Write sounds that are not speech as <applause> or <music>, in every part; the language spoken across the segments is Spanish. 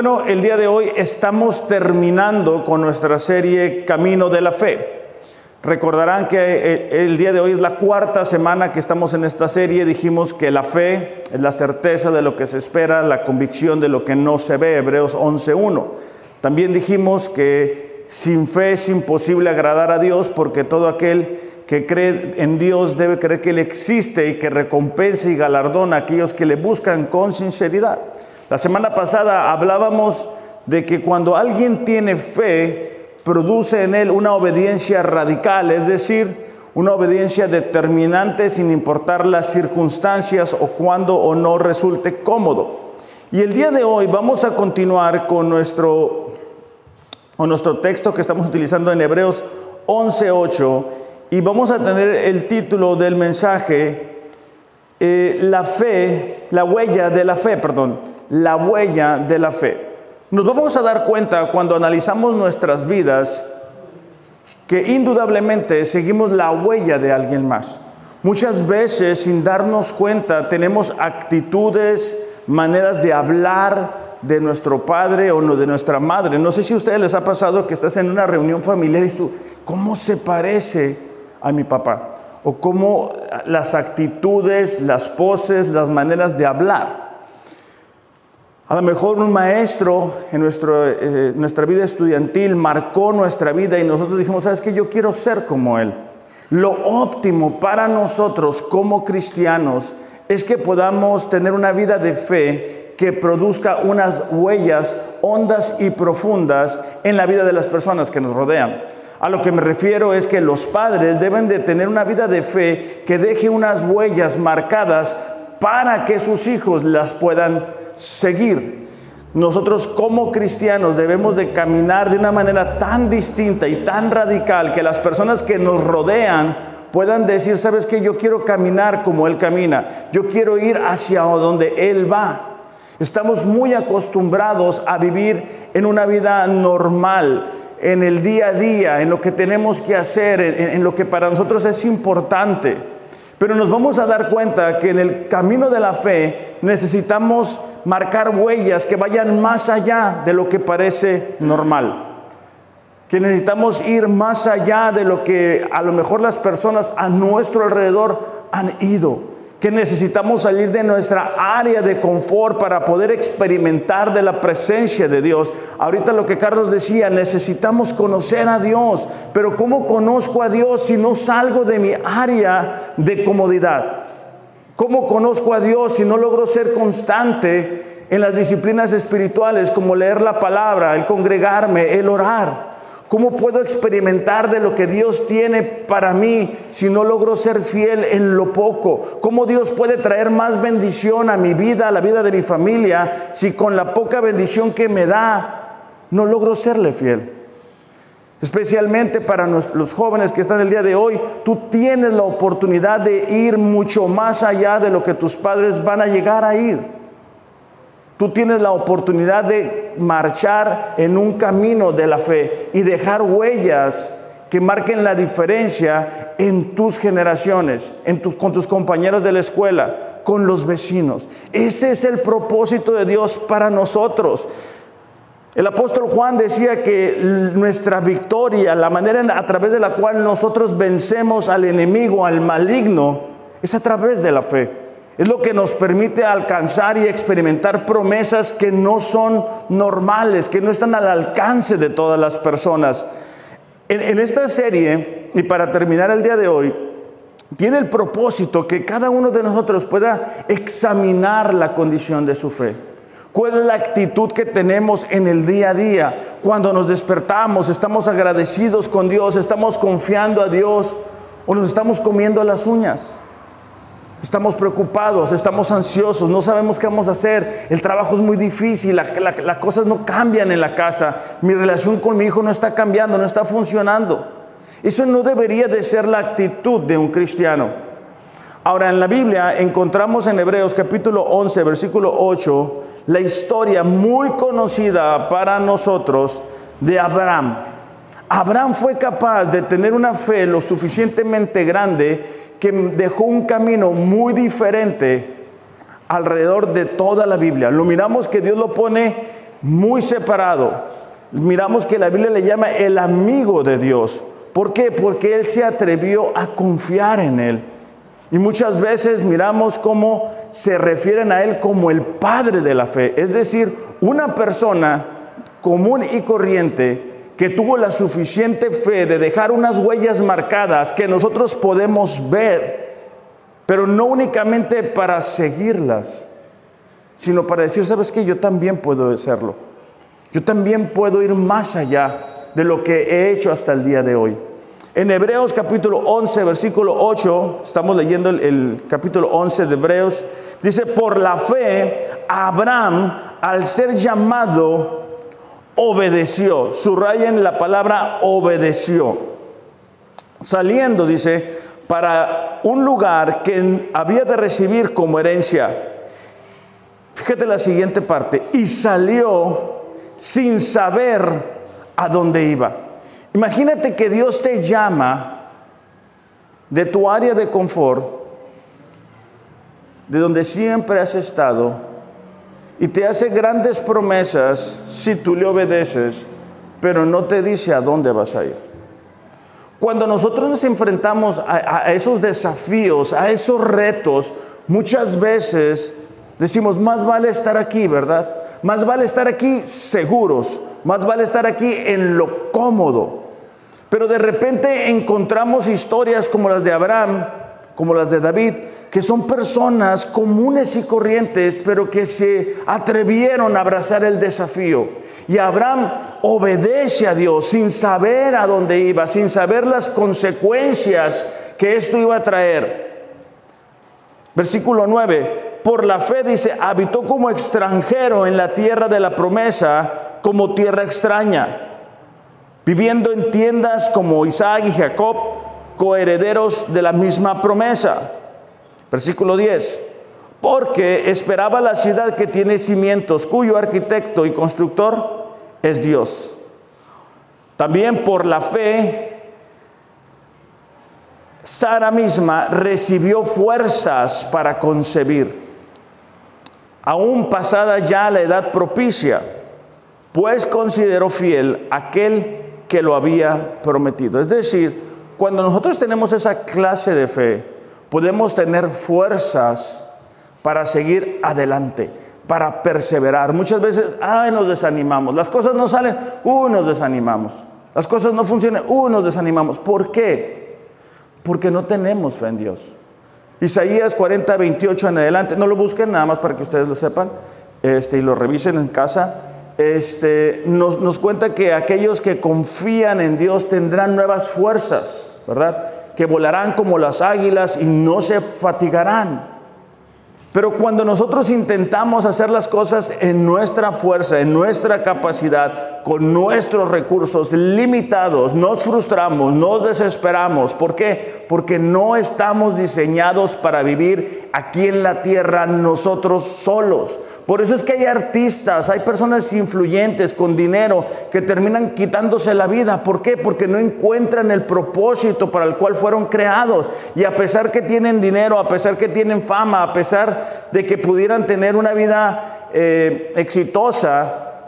Bueno, el día de hoy estamos terminando con nuestra serie Camino de la Fe. Recordarán que eh, el día de hoy es la cuarta semana que estamos en esta serie. Dijimos que la fe es la certeza de lo que se espera, la convicción de lo que no se ve, Hebreos 11.1. También dijimos que sin fe es imposible agradar a Dios porque todo aquel que cree en Dios debe creer que Él existe y que recompensa y galardona a aquellos que le buscan con sinceridad. La semana pasada hablábamos de que cuando alguien tiene fe, produce en él una obediencia radical, es decir, una obediencia determinante sin importar las circunstancias o cuando o no resulte cómodo. Y el día de hoy vamos a continuar con nuestro, con nuestro texto que estamos utilizando en Hebreos 11.8 y vamos a tener el título del mensaje, eh, la fe, la huella de la fe, perdón la huella de la fe. Nos vamos a dar cuenta cuando analizamos nuestras vidas que indudablemente seguimos la huella de alguien más. Muchas veces sin darnos cuenta tenemos actitudes, maneras de hablar de nuestro padre o de nuestra madre. No sé si a ustedes les ha pasado que estás en una reunión familiar y tú, ¿cómo se parece a mi papá? O cómo las actitudes, las poses, las maneras de hablar. A lo mejor un maestro en eh, nuestra vida estudiantil marcó nuestra vida y nosotros dijimos, ¿sabes qué? Yo quiero ser como él. Lo óptimo para nosotros como cristianos es que podamos tener una vida de fe que produzca unas huellas hondas y profundas en la vida de las personas que nos rodean. A lo que me refiero es que los padres deben de tener una vida de fe que deje unas huellas marcadas para que sus hijos las puedan seguir. Nosotros como cristianos debemos de caminar de una manera tan distinta y tan radical que las personas que nos rodean puedan decir, sabes que yo quiero caminar como Él camina, yo quiero ir hacia donde Él va. Estamos muy acostumbrados a vivir en una vida normal, en el día a día, en lo que tenemos que hacer, en, lo que para nosotros es importante. Pero nos vamos a dar cuenta que en el camino de la fe necesitamos marcar huellas que vayan más allá de lo que parece normal. Que necesitamos ir más allá de lo que a lo mejor las personas a nuestro alrededor han ido. Que necesitamos salir de nuestra área de confort para poder experimentar de la presencia de Dios. Ahorita lo que Carlos decía, necesitamos conocer a Dios. Pero ¿cómo conozco a Dios si no salgo de mi área de comodidad? ¿Cómo conozco a Dios si no logro ser constante en las disciplinas espirituales como leer la palabra, el congregarme, el orar? ¿Cómo puedo experimentar de lo que Dios tiene para mí si no logro ser fiel en lo poco? ¿Cómo Dios puede traer más bendición a mi vida, a la vida de mi familia, si con la poca bendición que me da no logro serle fiel? Especialmente para los jóvenes que están el día de hoy, tú tienes la oportunidad de ir mucho más allá de lo que tus padres van a llegar a ir. Tú tienes la oportunidad de marchar en un camino de la fe y dejar huellas que marquen la diferencia en tus generaciones, en con tus compañeros de la escuela, con los vecinos. Ese es el propósito de Dios para nosotros. El apóstol Juan decía que nuestra victoria, la manera a través de la cual nosotros vencemos al enemigo, al maligno, es a través de la fe. Es lo que nos permite alcanzar y experimentar promesas que no son normales, que no están al alcance de todas las personas. En, en esta serie, y para terminar el día de hoy, tiene el propósito que cada uno de nosotros pueda examinar la condición de su fe. ¿Cuál es la actitud que tenemos en el día a día? Cuando nos despertamos, estamos agradecidos con Dios, estamos confiando a Dios o nos estamos comiendo las uñas. Estamos preocupados, estamos ansiosos, no sabemos qué vamos a hacer, el trabajo es muy difícil, las cosas no cambian en la casa, mi relación con mi hijo no está cambiando, no está funcionando. Eso no debería de ser la actitud de un cristiano. Ahora en la Biblia encontramos en Hebreos capítulo 11, versículo 8, la historia muy conocida para nosotros de Abraham. Abraham fue capaz de tener una fe lo suficientemente grande que dejó un camino muy diferente alrededor de toda la Biblia. Lo miramos que Dios lo pone muy separado. Miramos que la Biblia le llama el amigo de Dios. ¿Por qué? Porque él se atrevió a confiar en él. Y muchas veces miramos cómo se refieren a él como el padre de la fe. Es decir, una persona común y corriente que tuvo la suficiente fe de dejar unas huellas marcadas que nosotros podemos ver, pero no únicamente para seguirlas, sino para decir, sabes que yo también puedo hacerlo. Yo también puedo ir más allá de lo que he hecho hasta el día de hoy. En Hebreos capítulo 11, versículo 8, estamos leyendo el, el, capítulo 11 de Hebreos, dice, por la fe, Abraham, al ser llamado, obedeció. Subrayen la palabra obedeció. Saliendo, dice, para un lugar que había de recibir como herencia. Fíjate la siguiente parte. Y salió sin saber a dónde iba. Imagínate que Dios te llama de tu área de confort, de donde siempre has estado, y te hace grandes promesas si tú le obedeces, pero no te dice a dónde vas a ir. Cuando nosotros nos enfrentamos a, esos desafíos, a esos retos, muchas veces decimos, más vale estar aquí, ¿verdad? Más vale estar aquí seguros, más vale estar aquí en lo cómodo. Pero de repente encontramos historias como las de Abraham, como las de David, que son personas comunes y corrientes, pero que se atrevieron a abrazar el desafío. Y Abraham obedece a Dios sin saber a dónde iba, sin saber las consecuencias que esto iba a traer. Versículo 9, por la fe dice, habitó como extranjero en la tierra de la promesa, como tierra extraña, viviendo en tiendas como Isaac y Jacob, coherederos de la misma promesa. Versículo 10. Porque esperaba la ciudad que tiene cimientos, cuyo arquitecto y constructor es Dios. También por la fe, Sara misma recibió fuerzas para concebir, aún pasada ya la edad propicia, pues consideró fiel aquel que lo había prometido. Es decir, cuando nosotros tenemos esa clase de fe, podemos tener fuerzas para seguir adelante, para perseverar. Muchas veces, ay, nos desanimamos. Las cosas no salen, uh, nos desanimamos. Las cosas no funcionan, uh, nos desanimamos. ¿Por qué? Porque no tenemos fe en Dios. Isaías 40, 28 en adelante, no lo busquen nada más para que ustedes lo sepan este, y lo revisen en casa. Este, nos, nos cuenta que aquellos que confían en Dios tendrán nuevas fuerzas, ¿verdad? que volarán como las águilas y no se fatigarán. Pero cuando nosotros intentamos hacer las cosas en nuestra fuerza, en nuestra capacidad, con nuestros recursos limitados, nos frustramos, nos desesperamos. ¿Por qué? Porque no estamos diseñados para vivir aquí en la tierra nosotros solos. Por eso es que hay artistas, hay personas influyentes con dinero que terminan quitándose la vida. ¿Por qué? Porque no encuentran el propósito para el cual fueron creados. Y a pesar que tienen dinero, a pesar que tienen fama, a pesar de que pudieran tener una vida eh, exitosa,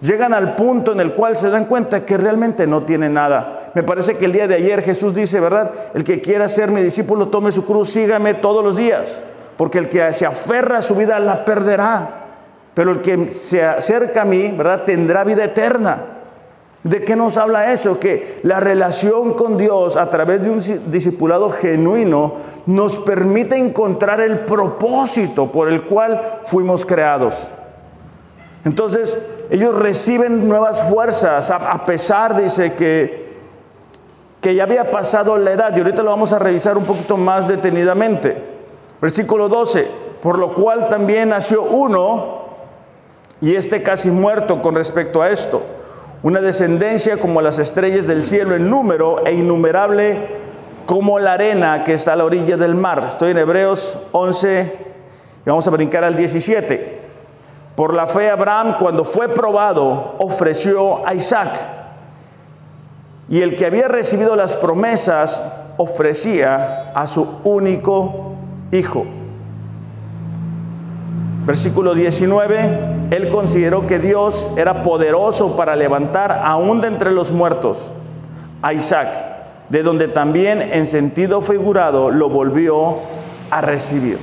llegan al punto en el cual se dan cuenta que realmente no tienen nada. Me parece que el día de ayer Jesús dice, ¿verdad? El que quiera ser mi discípulo, tome su cruz, sígame todos los días. Porque el que se aferra a su vida la perderá. Pero el que se acerca a mí, ¿verdad? Tendrá vida eterna. ¿De qué nos habla eso? Que la relación con Dios a través de un discipulado genuino nos permite encontrar el propósito por el cual fuimos creados. Entonces, ellos reciben nuevas fuerzas, a, pesar, dice, que, que ya había pasado la edad. Y ahorita lo vamos a revisar un poquito más detenidamente. Versículo 12, por lo cual también nació uno y este casi muerto con respecto a esto. Una descendencia como las estrellas del cielo en número e innumerable como la arena que está a la orilla del mar. Estoy en Hebreos 11 y vamos a brincar al 17. Por la fe Abraham cuando fue probado ofreció a Isaac. Y el que había recibido las promesas ofrecía a su único hijo Versículo 19, él consideró que Dios era poderoso para levantar aún de entre los muertos a Isaac, de donde también en sentido figurado lo volvió a recibir.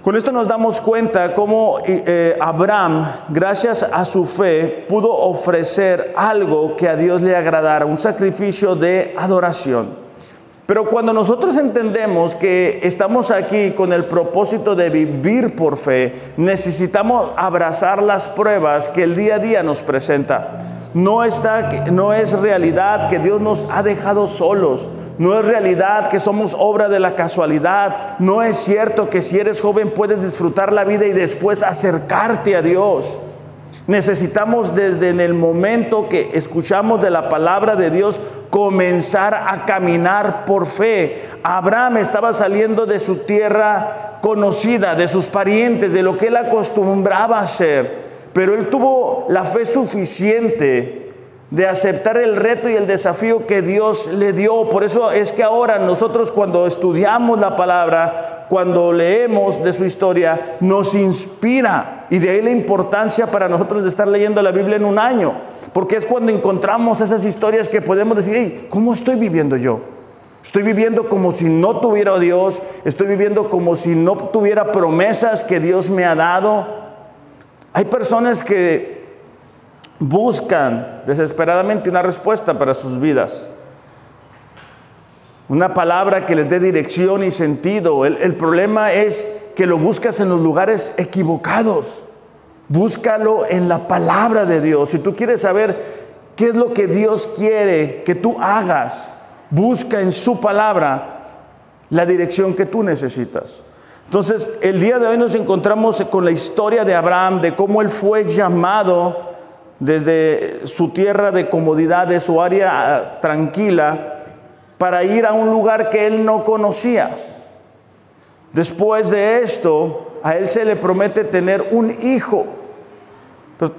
Con esto nos damos cuenta cómo eh, Abraham, gracias a su fe, pudo ofrecer algo que a Dios le agradara, un sacrificio de adoración. Pero cuando nosotros entendemos que estamos aquí con el propósito de vivir por fe, necesitamos abrazar las pruebas que el día a día nos presenta. No, está, no es realidad que Dios nos ha dejado solos. No es realidad que somos obra de la casualidad. No es cierto que si eres joven puedes disfrutar la vida y después acercarte a Dios. Necesitamos desde en el momento que escuchamos de la palabra de Dios comenzar a caminar por fe. Abraham estaba saliendo de su tierra conocida, de sus parientes, de lo que él acostumbraba a hacer, pero él tuvo la fe suficiente de aceptar el reto y el desafío que Dios le dio. Por eso es que ahora nosotros cuando estudiamos la palabra, cuando leemos de su historia, nos inspira. Y de ahí la importancia para nosotros de estar leyendo la Biblia en un año. Porque es cuando encontramos esas historias que podemos decir, ¿cómo estoy viviendo yo? Estoy viviendo como si no tuviera Dios, estoy viviendo como si no tuviera promesas que Dios me ha dado. Hay personas que buscan desesperadamente una respuesta para sus vidas. Una palabra que les dé dirección y sentido. El, problema es que lo buscas en los lugares equivocados. Búscalo en la palabra de Dios. Si tú quieres saber qué es lo que Dios quiere que tú hagas, busca en su palabra la dirección que tú necesitas. Entonces, el día de hoy nos encontramos con la historia de Abraham, de cómo él fue llamado desde su tierra de comodidad, de su área ah, tranquila, para ir a un lugar que él no conocía. Después de esto, a él se le promete tener un hijo.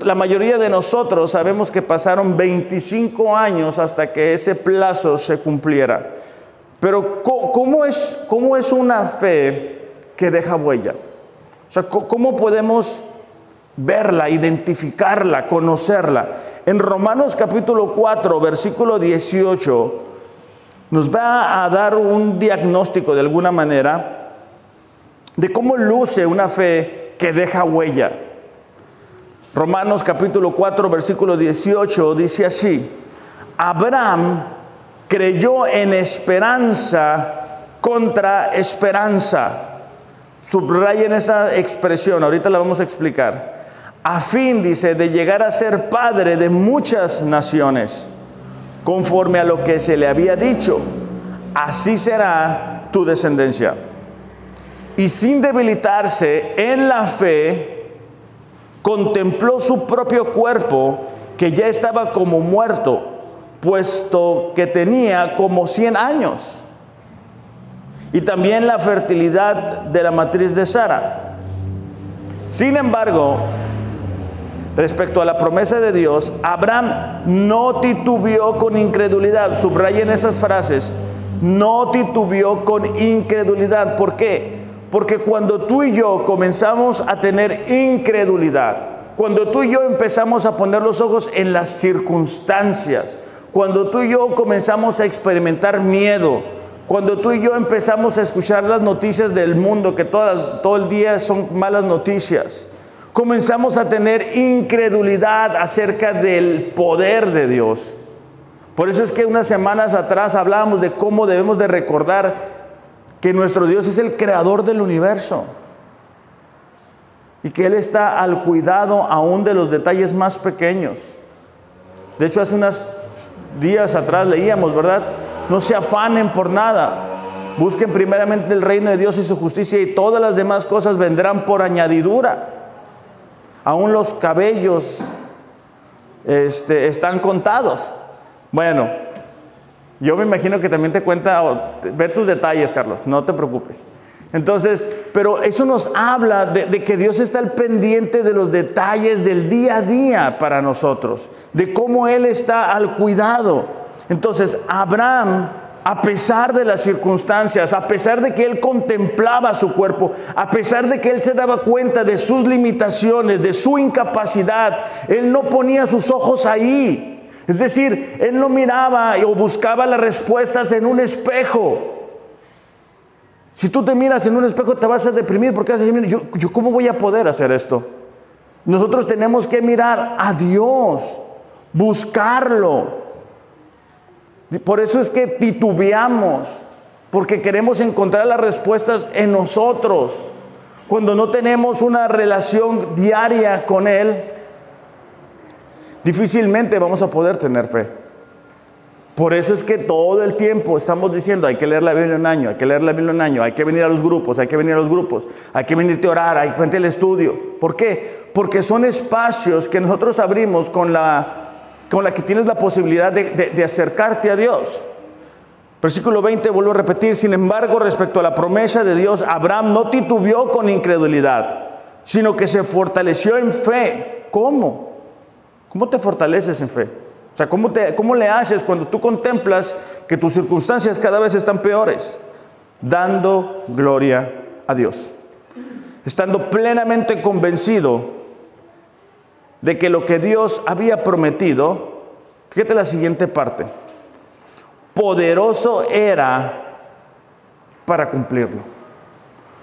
la mayoría de nosotros sabemos que pasaron 25 años hasta que ese plazo se cumpliera. Pero ¿cómo es, cómo es una fe que deja huella? O sea, ¿cómo podemos verla, identificarla, conocerla. En Romanos capítulo 4, versículo 18, nos va a dar un diagnóstico de alguna manera de cómo luce una fe que deja huella. Romanos capítulo 4, versículo 18 dice así, Abraham creyó en esperanza contra esperanza. Subrayen esa expresión, ahorita la vamos a explicar a fin, dice, de llegar a ser padre de muchas naciones, conforme a lo que se le había dicho, así será tu descendencia. Y sin debilitarse en la fe, contempló su propio cuerpo, que ya estaba como muerto, puesto que tenía como 100 años. Y también la fertilidad de la matriz de Sara. Sin embargo, respecto a la promesa de Dios, Abraham no titubeó con incredulidad. Subrayen esas frases. No titubeó con incredulidad. ¿Por qué? Porque cuando tú y yo comenzamos a tener incredulidad, cuando tú y yo empezamos a poner los ojos en las circunstancias, cuando tú y yo comenzamos a experimentar miedo, cuando tú y yo empezamos a escuchar las noticias del mundo, que todo el día son malas noticias, comenzamos a tener incredulidad acerca del poder de Dios. Por eso es que unas semanas atrás hablábamos de cómo debemos de recordar que nuestro Dios es el creador del universo y que Él está al cuidado aún de los detalles más pequeños. De hecho, hace unos días atrás leíamos, ¿verdad? No se afanen por nada. Busquen primeramente el reino de Dios y su justicia y todas las demás cosas vendrán por añadidura aún los cabellos este, están contados. Bueno, yo me imagino que también te cuenta, ve tus detalles, Carlos, no te preocupes. Entonces, pero eso nos habla de, de, que Dios está al pendiente de los detalles del día a día para nosotros, de cómo Él está al cuidado. Entonces, Abraham a pesar de las circunstancias, a pesar de que él contemplaba su cuerpo, a pesar de que él se daba cuenta de sus limitaciones, de su incapacidad, él no ponía sus ojos ahí. Es decir, él no miraba o buscaba las respuestas en un espejo. Si tú te miras en un espejo te vas a deprimir porque vas a decir, yo, yo cómo voy a poder hacer esto. Nosotros tenemos que mirar a Dios, buscarlo. Por eso es que titubeamos, porque queremos encontrar las respuestas en nosotros. Cuando no tenemos una relación diaria con Él, difícilmente vamos a poder tener fe. Por eso es que todo el tiempo estamos diciendo, hay que leer la Biblia un año, hay que leer la Biblia un año, hay que venir a los grupos, hay que venir a los grupos, hay que venirte a orar, hay que venir al estudio. ¿Por qué? Porque son espacios que nosotros abrimos con la con la que tienes la posibilidad de, acercarte a Dios. Versículo 20, vuelvo a repetir, sin embargo, respecto a la promesa de Dios, Abraham no titubeó con incredulidad, sino que se fortaleció en fe. ¿Cómo? ¿Cómo te fortaleces en fe? O sea, ¿cómo, te, ¿cómo le haces cuando tú contemplas que tus circunstancias cada vez están peores? Dando gloria a Dios. Estando plenamente convencido de que lo que Dios había prometido, fíjate la siguiente parte, poderoso era para cumplirlo.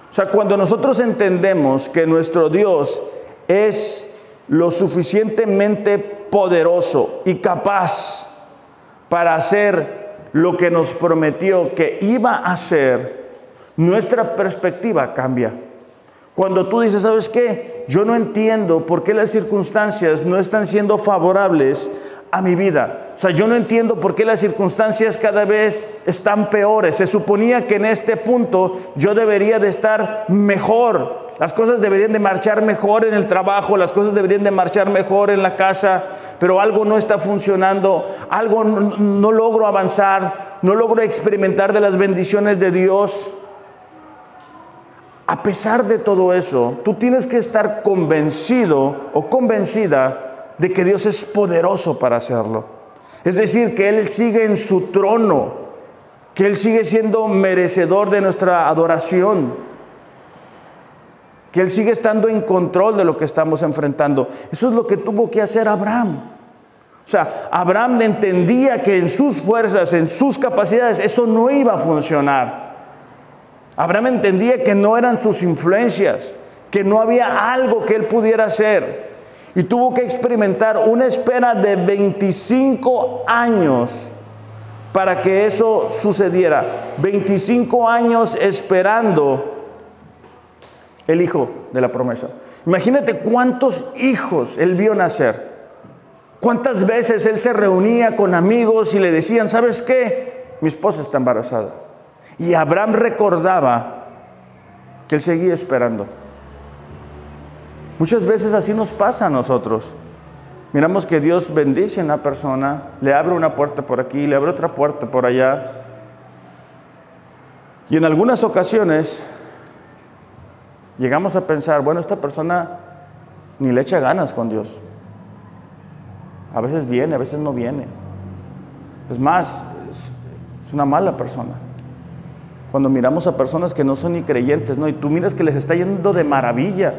O sea, cuando nosotros entendemos que nuestro Dios es lo suficientemente poderoso y capaz para hacer lo que nos prometió que iba a hacer, nuestra perspectiva cambia. Cuando tú dices, ¿sabes qué? Yo no entiendo por qué las circunstancias no están siendo favorables a mi vida. O sea, yo no entiendo por qué las circunstancias cada vez están peores. Se suponía que en este punto yo debería de estar mejor. Las cosas deberían de marchar mejor en el trabajo, las cosas deberían de marchar mejor en la casa, pero algo no está funcionando, algo no, no logro avanzar, no logro experimentar de las bendiciones de Dios. A pesar de todo eso, tú tienes que estar convencido o convencida de que Dios es poderoso para hacerlo. Es decir, que Él sigue en su trono, que Él sigue siendo merecedor de nuestra adoración, que Él sigue estando en control de lo que estamos enfrentando. Eso es lo que tuvo que hacer Abraham. O sea, Abraham entendía que en sus fuerzas, en sus capacidades, eso no iba a funcionar. Abraham entendía que no eran sus influencias, que no había algo que él pudiera hacer. Y tuvo que experimentar una espera de 25 años para que eso sucediera. 25 años esperando el hijo de la promesa. Imagínate cuántos hijos él vio nacer. Cuántas veces él se reunía con amigos y le decían, ¿sabes qué? Mi esposa está embarazada. Y Abraham recordaba que él seguía esperando. Muchas veces así nos pasa a nosotros. Miramos que Dios bendice a una persona, le abre una puerta por aquí, le abre otra puerta por allá. Y en algunas ocasiones llegamos a pensar, bueno, esta persona ni le echa ganas con Dios. A veces viene, a veces no viene. Es más, es una mala persona. Cuando miramos a personas que no son ni creyentes, ¿no? Y tú miras que les está yendo de maravilla.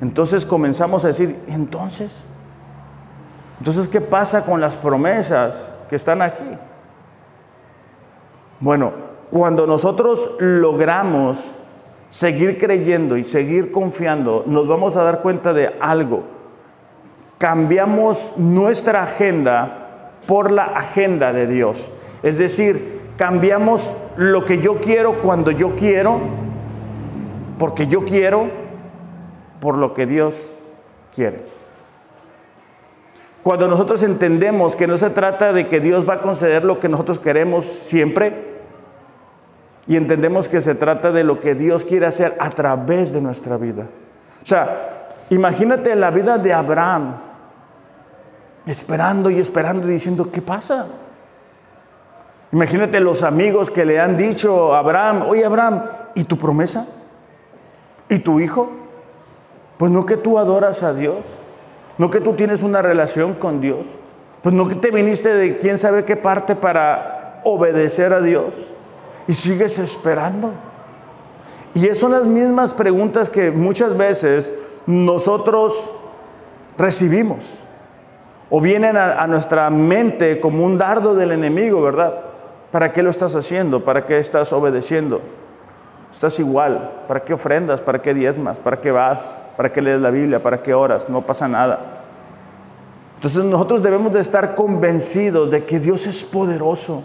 Entonces comenzamos a decir, entonces, entonces, ¿qué pasa con las promesas que están aquí? Bueno, cuando nosotros logramos seguir creyendo y seguir confiando, nos vamos a dar cuenta de algo. Cambiamos nuestra agenda por la agenda de Dios. Es decir, cambiamos lo que yo quiero cuando yo quiero, porque yo quiero, por lo que Dios quiere. Cuando nosotros entendemos que no se trata de que Dios va a conceder lo que nosotros queremos siempre, y entendemos que se trata de lo que Dios quiere hacer a través de nuestra vida. O sea, imagínate la vida de Abraham, esperando y esperando y diciendo, ¿qué pasa? Imagínate los amigos que le han dicho a Abraham, oye Abraham, ¿y tu promesa? ¿Y tu hijo? Pues no que tú adoras a Dios, no que tú tienes una relación con Dios, pues no que te viniste de quién sabe qué parte para obedecer a Dios y sigues esperando. Y esas son las mismas preguntas que muchas veces nosotros recibimos o vienen a, nuestra mente como un dardo del enemigo, ¿verdad? ¿Para qué lo estás haciendo? ¿Para qué estás obedeciendo? Estás igual. ¿Para qué ofrendas? ¿Para qué diezmas? ¿Para qué vas? ¿Para qué lees la Biblia? ¿Para qué oras? No pasa nada. Entonces nosotros debemos de estar convencidos de que Dios es poderoso,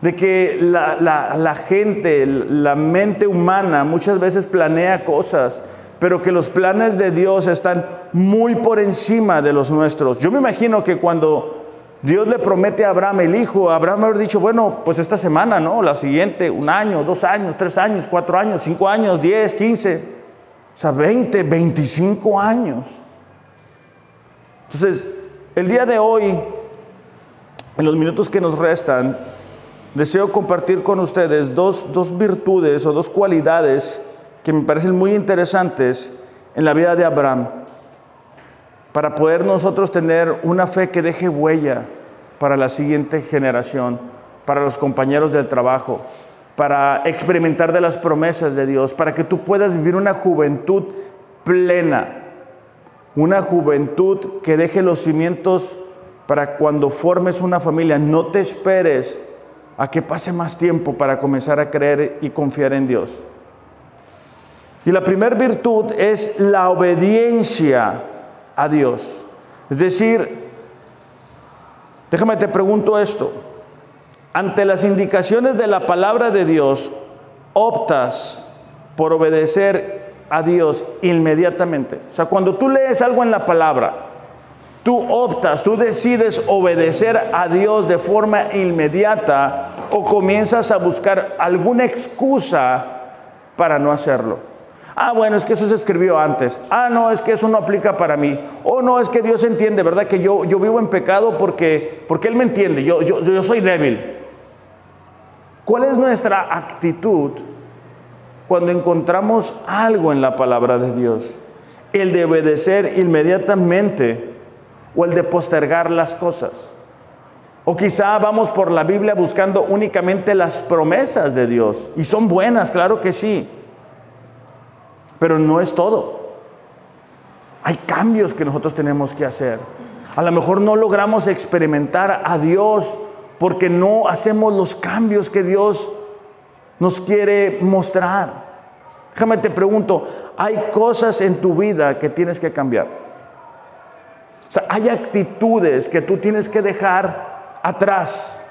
de que la, la gente, la mente humana muchas veces planea cosas, pero que los planes de Dios están muy por encima de los nuestros. Yo me imagino que cuando Dios le promete a Abraham el hijo, Abraham haber dicho, bueno, pues esta semana, ¿no? La siguiente, un año, dos años, tres años, cuatro años, cinco años, diez, quince, o sea, veinte, veinticinco años. Entonces, el día de hoy, en los minutos que nos restan, deseo compartir con ustedes dos, dos virtudes o dos cualidades que me parecen muy interesantes en la vida de Abraham para poder nosotros tener una fe que deje huella para la siguiente generación, para los compañeros del trabajo, para experimentar de las promesas de Dios, para que tú puedas vivir una juventud plena, una juventud que deje los cimientos para cuando formes una familia. No te esperes a que pase más tiempo para comenzar a creer y confiar en Dios. Y la primera virtud es la obediencia a Dios. Es decir, déjame te pregunto esto. Ante las indicaciones de la palabra de Dios, optas por obedecer a Dios inmediatamente. O sea, cuando tú lees algo en la palabra, tú optas, tú decides obedecer a Dios de forma inmediata o comienzas a buscar alguna excusa para no hacerlo. Ah, bueno, es que eso se escribió antes. Ah, no, es que eso no aplica para mí. Oh, no, es que Dios entiende, ¿verdad? Que yo, yo vivo en pecado porque, porque Él me entiende, yo, yo, yo soy débil. ¿Cuál es nuestra actitud cuando encontramos algo en la palabra de Dios? ¿El de obedecer inmediatamente o el de postergar las cosas? O quizá vamos por la Biblia buscando únicamente las promesas de Dios. Y son buenas, claro que sí. Pero no es todo. Hay cambios que nosotros tenemos que hacer. A lo mejor no logramos experimentar a Dios porque no hacemos los cambios que Dios nos quiere mostrar. Déjame te pregunto, hay cosas en tu vida que tienes que cambiar. O sea, hay actitudes que tú tienes que dejar atrás.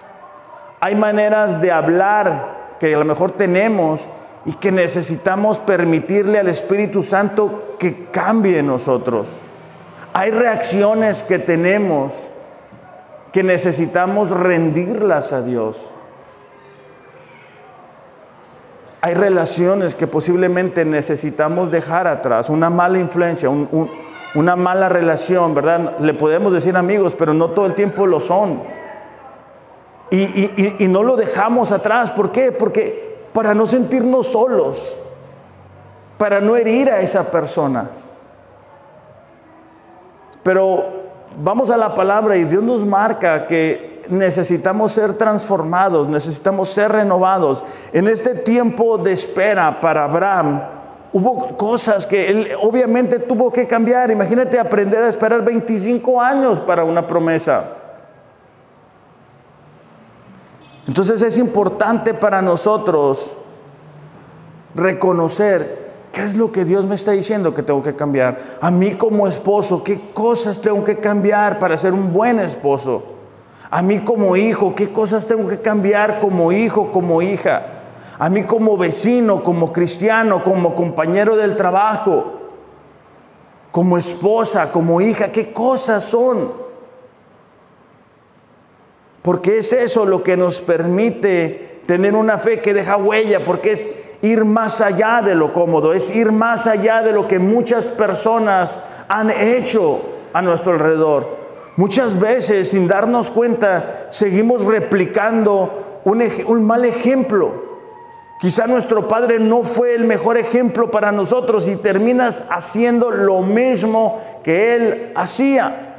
Hay maneras de hablar que a lo mejor tenemos y que necesitamos permitirle al Espíritu Santo que cambie en nosotros. Hay reacciones que tenemos que necesitamos rendirlas a Dios. Hay relaciones que posiblemente necesitamos dejar atrás, una mala influencia, una mala relación, ¿verdad? Le podemos decir amigos, pero no todo el tiempo lo son. Y, y no lo dejamos atrás. ¿Por qué? Porque para no sentirnos solos, para no herir a esa persona. Pero vamos a la palabra y Dios nos marca que necesitamos ser transformados, necesitamos ser renovados. En este tiempo de espera para Abraham, hubo cosas que él obviamente tuvo que cambiar. Imagínate aprender a esperar 25 años para una promesa. Entonces es importante para nosotros reconocer qué es lo que Dios me está diciendo que tengo que cambiar. A mí como esposo, qué cosas tengo que cambiar para ser un buen esposo. A mí como hijo, qué cosas tengo que cambiar como hijo, como hija. A mí como vecino, como cristiano, como compañero del trabajo, como esposa, como hija, qué cosas son. Porque es eso lo que nos permite tener una fe que deja huella, porque es ir más allá de lo cómodo, es ir más allá de lo que muchas personas han hecho a nuestro alrededor. Muchas veces, sin darnos cuenta, seguimos replicando un, mal ejemplo. Quizá nuestro padre no fue el mejor ejemplo para nosotros y terminas haciendo lo mismo que él hacía.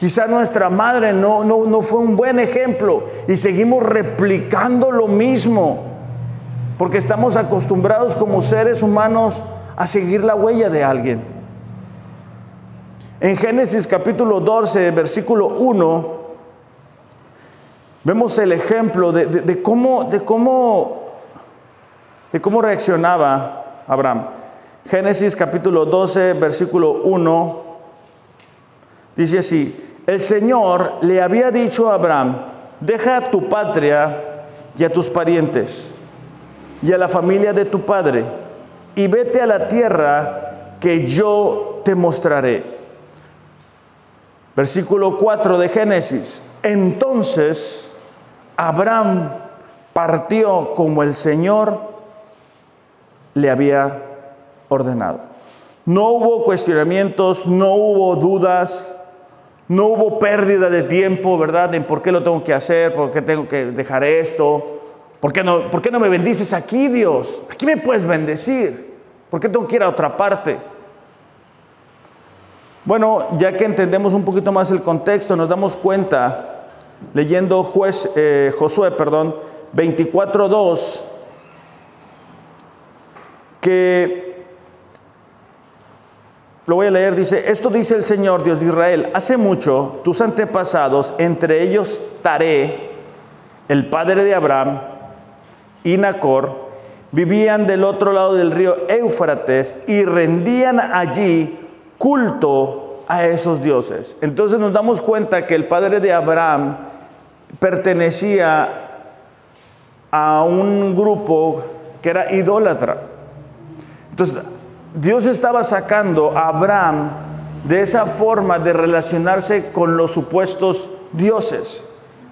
Quizá nuestra madre no, no, no fue un buen ejemplo y seguimos replicando lo mismo, porque estamos acostumbrados como seres humanos a seguir la huella de alguien. En Génesis capítulo 12, versículo 1, vemos el ejemplo de, de, cómo, de, cómo, de cómo reaccionaba Abraham. Génesis capítulo 12, versículo 1, dice así, el Señor le había dicho a Abraham, deja a tu patria y a tus parientes y a la familia de tu padre y vete a la tierra que yo te mostraré. Versículo 4 de Génesis. Entonces Abraham partió como el Señor le había ordenado. No hubo cuestionamientos, no hubo dudas, no hubo pérdida de tiempo, ¿verdad? En por qué lo tengo que hacer, por qué tengo que dejar esto, por qué no, me bendices aquí, Dios. Aquí me puedes bendecir. ¿Por qué tengo que ir a otra parte? Bueno, ya que entendemos un poquito más el contexto, nos damos cuenta, leyendo eh, Josué, perdón, 24.2, que lo voy a leer, dice, esto dice el Señor Dios de Israel, hace mucho tus antepasados, entre ellos Taré, el padre de Abraham, y Nacor, vivían del otro lado del río Éufrates y rendían allí culto a esos dioses. Entonces nos damos cuenta que el padre de Abraham pertenecía a un grupo que era idólatra. Entonces, Dios estaba sacando a Abraham de esa forma de relacionarse con los supuestos dioses.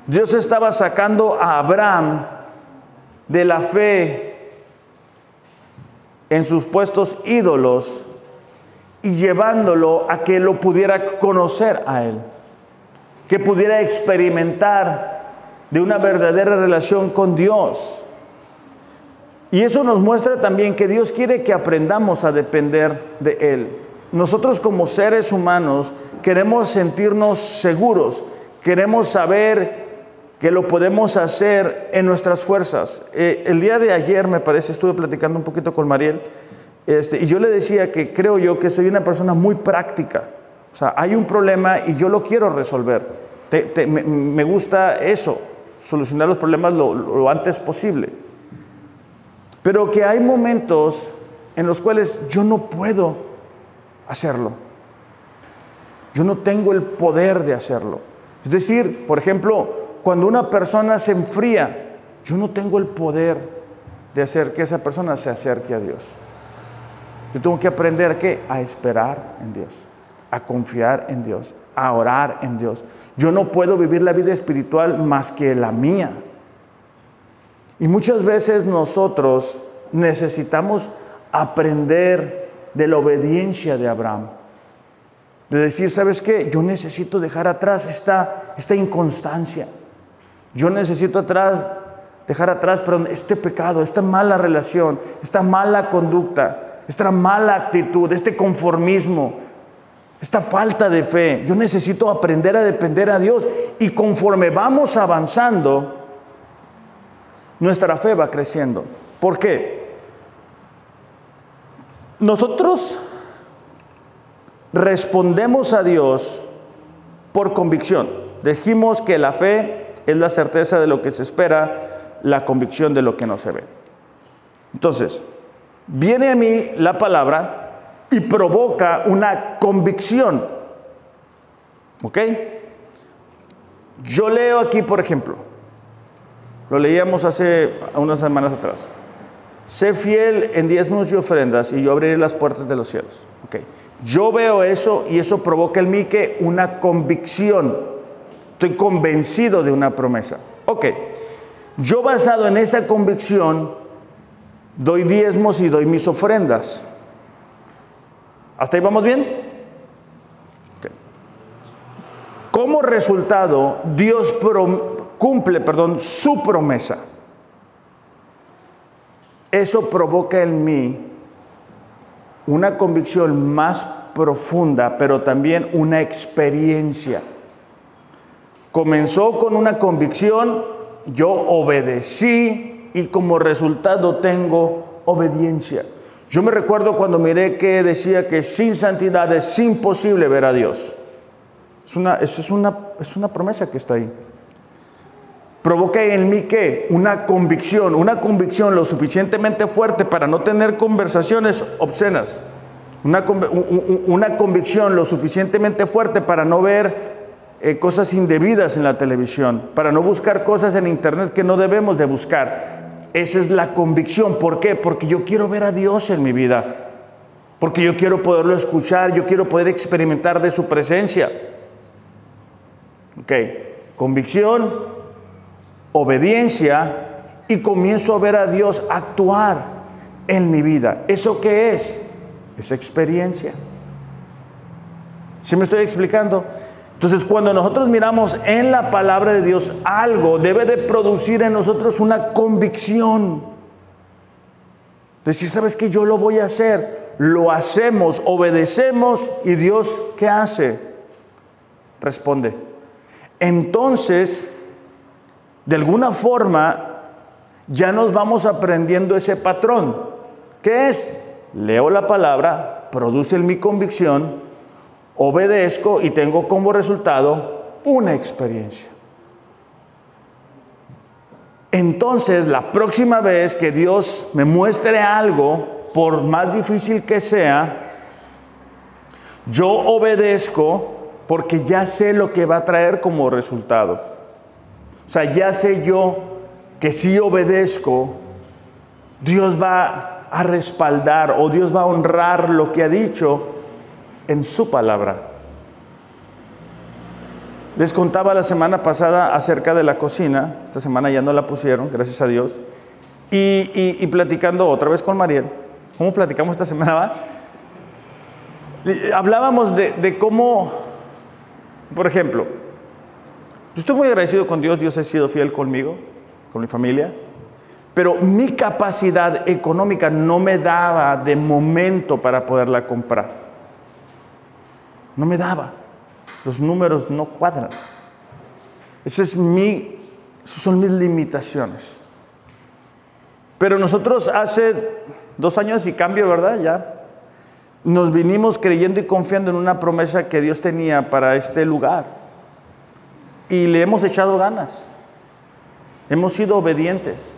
Dios estaba sacando a Abraham de la fe en sus puestos ídolos y llevándolo a que lo pudiera conocer a él, que pudiera experimentar de una verdadera relación con Dios. Y eso nos muestra también que Dios quiere que aprendamos a depender de Él. Nosotros como seres humanos queremos sentirnos seguros, queremos saber que lo podemos hacer en nuestras fuerzas. Eh, el día de ayer, me parece, estuve platicando un poquito con Mariel, este, y yo le decía que creo yo que soy una persona muy práctica. O sea, hay un problema y yo lo quiero resolver. me, gusta eso, solucionar los problemas lo antes posible. Pero que hay momentos en los cuales yo no puedo hacerlo. Yo no tengo el poder de hacerlo. Es decir, por ejemplo, cuando una persona se enfría, yo no tengo el poder de hacer que esa persona se acerque a Dios. Yo tengo que aprender a A esperar en Dios, a confiar en Dios, a orar en Dios. Yo no puedo vivir la vida espiritual más que la mía. Y muchas veces nosotros necesitamos aprender de la obediencia de Abraham. De decir, ¿sabes qué? Yo necesito dejar atrás esta, esta inconstancia. Yo necesito atrás, dejar atrás este pecado, esta mala relación, esta mala conducta, esta mala actitud, este conformismo, esta falta de fe. Yo necesito aprender a depender a Dios. Y conforme vamos avanzando, nuestra fe va creciendo. ¿Por qué? Nosotros respondemos a Dios por convicción. Dijimos que la fe es la certeza de lo que se espera, la convicción de lo que no se ve. Entonces, viene a mí la palabra y provoca una convicción. ¿Ok? Yo leo aquí, por ejemplo, lo leíamos hace unas semanas atrás. Sé fiel en diezmos y ofrendas y yo abriré las puertas de los cielos. Okay. Yo veo eso y eso provoca en mí que una convicción. Estoy convencido de una promesa. Ok. Yo basado en esa convicción doy diezmos y doy mis ofrendas. ¿Hasta ahí vamos bien? Okay. Como resultado, Dios cumple, perdón, su promesa. Eso provoca en mí una convicción más profunda, pero también una experiencia Comenzó con una convicción, yo obedecí y como resultado tengo obediencia. Yo me recuerdo cuando miré que decía que sin santidad es imposible ver a Dios. Es una, es una, es una promesa que está ahí. Provoca en mí que una convicción, una convicción lo suficientemente fuerte para no tener conversaciones obscenas. Una, convicción lo suficientemente fuerte para no ver eh, cosas indebidas en la televisión, para no buscar cosas en internet que no debemos de buscar. Esa es la convicción. ¿Por qué? Porque yo quiero ver a Dios en mi vida. Porque yo quiero poderlo escuchar, yo quiero poder experimentar de su presencia. Ok, convicción, obediencia y comienzo a ver a Dios actuar en mi vida. ¿Eso qué es? Es experiencia. ¿Sí me estoy explicando? Entonces, cuando nosotros miramos en la palabra de Dios algo, debe de producir en nosotros una convicción. Decir, ¿sabes que Yo lo voy a hacer. Lo hacemos, obedecemos y Dios, ¿qué hace? Responde. Entonces, de alguna forma, ya nos vamos aprendiendo ese patrón. ¿Qué es? Leo la palabra, produce en mi convicción, obedezco y tengo como resultado una experiencia. Entonces, la próxima vez que Dios me muestre algo, por más difícil que sea, yo obedezco porque ya sé lo que va a traer como resultado. O sea, ya sé yo que si obedezco, Dios va a respaldar o Dios va a honrar lo que ha dicho en su palabra. Les contaba la semana pasada acerca de la cocina, esta semana ya no la pusieron, gracias a Dios, y, platicando otra vez con Mariel, ¿cómo platicamos esta semana? Hablábamos de, de cómo, por ejemplo, yo estoy muy agradecido con Dios, Dios ha sido fiel conmigo, con mi familia, pero mi capacidad económica no me daba de momento para poderla comprar. No me daba. Los números no cuadran. Es mi, esas son mis limitaciones. Pero nosotros hace dos años y cambio, ¿verdad? Ya nos vinimos creyendo y confiando en una promesa que Dios tenía para este lugar. Y le hemos echado ganas. Hemos sido obedientes.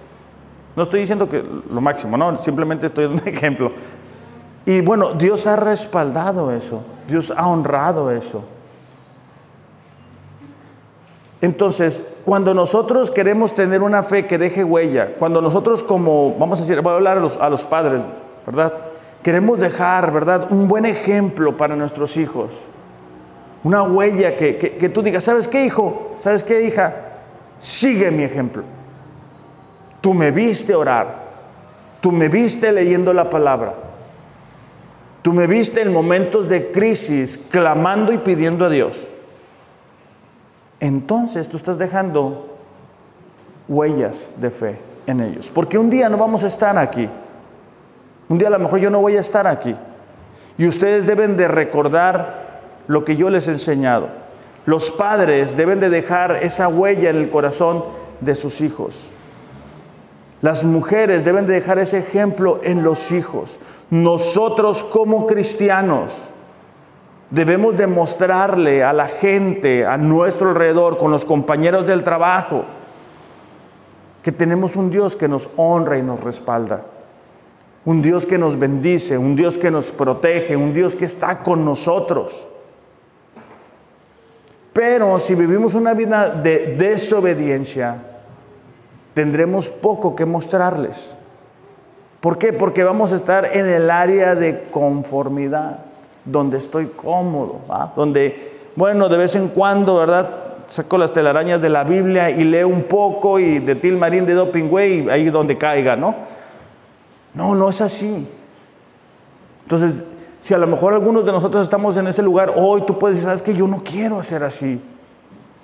No estoy diciendo que lo máximo, no, simplemente estoy dando <laughs> un ejemplo. Y bueno, Dios ha respaldado eso, Dios ha honrado eso. Entonces, cuando nosotros queremos tener una fe que deje huella, cuando nosotros como, vamos a decir, voy a hablar a los, padres, ¿verdad? Queremos dejar, ¿verdad? Un buen ejemplo para nuestros hijos. Una huella que, que tú digas, ¿sabes qué hijo? ¿Sabes qué hija? Sigue mi ejemplo. Tú me viste orar. Tú me viste leyendo la palabra. Tú me viste en momentos de crisis clamando y pidiendo a Dios. Entonces tú estás dejando huellas de fe en ellos. Porque un día no vamos a estar aquí. Un día a lo mejor yo no voy a estar aquí. Y ustedes deben de recordar lo que yo les he enseñado. Los padres deben de dejar esa huella en el corazón de sus hijos. Las mujeres deben de dejar ese ejemplo en los hijos. Nosotros como cristianos debemos demostrarle a la gente a nuestro alrededor, con los compañeros del trabajo, que tenemos un Dios que nos honra y nos respalda. Un Dios que nos bendice, un Dios que nos protege, un Dios que está con nosotros. Pero si vivimos una vida de desobediencia, tendremos poco que mostrarles. ¿Por qué? Porque vamos a estar en el área de conformidad, donde estoy cómodo, donde, bueno, de vez en cuando, ¿verdad? Saco las telarañas de la Biblia y leo un poco y de Tilmarín de Dopingüey, ahí donde caiga, ¿no? No, no es así. Entonces, si a lo mejor algunos de nosotros estamos en ese lugar, hoy tú puedes decir, ¿sabes que Yo no quiero hacer así.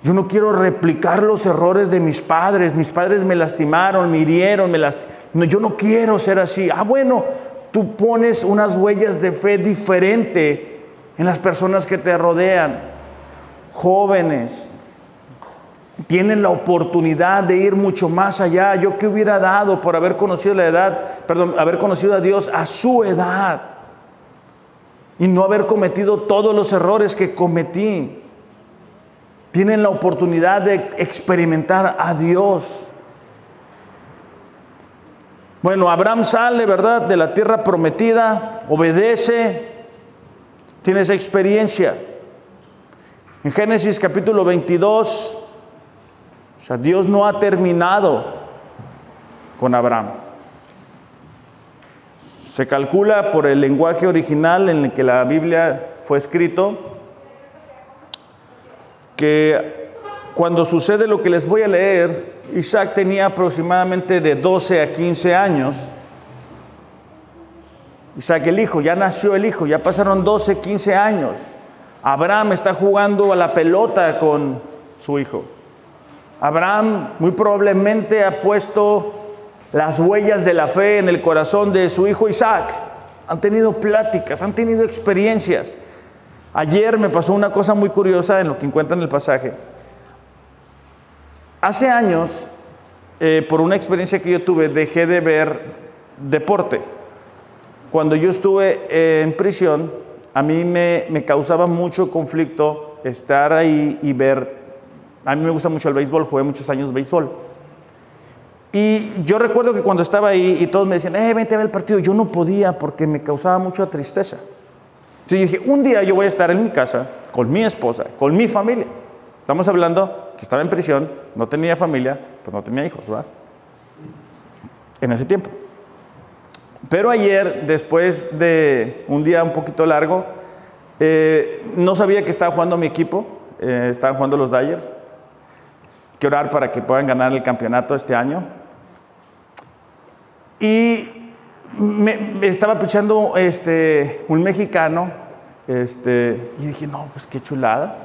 Yo no quiero replicar los errores de mis padres. Mis padres me lastimaron, me hirieron, me no, yo no quiero ser así. Ah, bueno, tú pones unas huellas de fe diferente en las personas que te rodean. Jóvenes, tienen la oportunidad de ir mucho más allá. Yo que hubiera dado por haber conocido la edad, perdón, haber conocido a Dios a su edad y no haber cometido todos los errores que cometí. Tienen la oportunidad de experimentar a Dios. Bueno, Abraham sale, ¿verdad?, de la tierra prometida, obedece, tiene esa experiencia. En Génesis capítulo 22, o sea, Dios no ha terminado con Abraham. Se calcula por el lenguaje original en el que la Biblia fue escrito que cuando sucede lo que les voy a leer, Isaac tenía aproximadamente de 12 a 15 años. Isaac el hijo, ya nació el hijo, ya pasaron 12, 15 años. Abraham está jugando a la pelota con su hijo. Abraham muy probablemente ha puesto las huellas de la fe en el corazón de su hijo Isaac. Han tenido pláticas, han tenido experiencias. Ayer me pasó una cosa muy curiosa en lo que encuentra en el pasaje. Hace años, eh, por una experiencia que yo tuve, dejé de ver deporte. Cuando yo estuve en prisión, a mí me, me causaba mucho conflicto estar ahí y ver. A mí me gusta mucho el béisbol, jugué muchos años béisbol. Y yo recuerdo que cuando estaba ahí y todos me decían, eh, vente a ver el partido, yo no podía porque me causaba mucha tristeza. Entonces dije, un día yo voy a estar en mi casa con mi esposa, con mi familia. Estamos hablando que estaba en prisión, no tenía familia, pues no tenía hijos, ¿verdad? En ese tiempo. Pero ayer, después de un día un poquito largo, eh, no sabía que estaba jugando mi equipo, eh, estaban jugando los Dyers. Que orar para que puedan ganar el campeonato este año. Y me, estaba pichando este, un mexicano, este, y dije, no, pues qué chulada.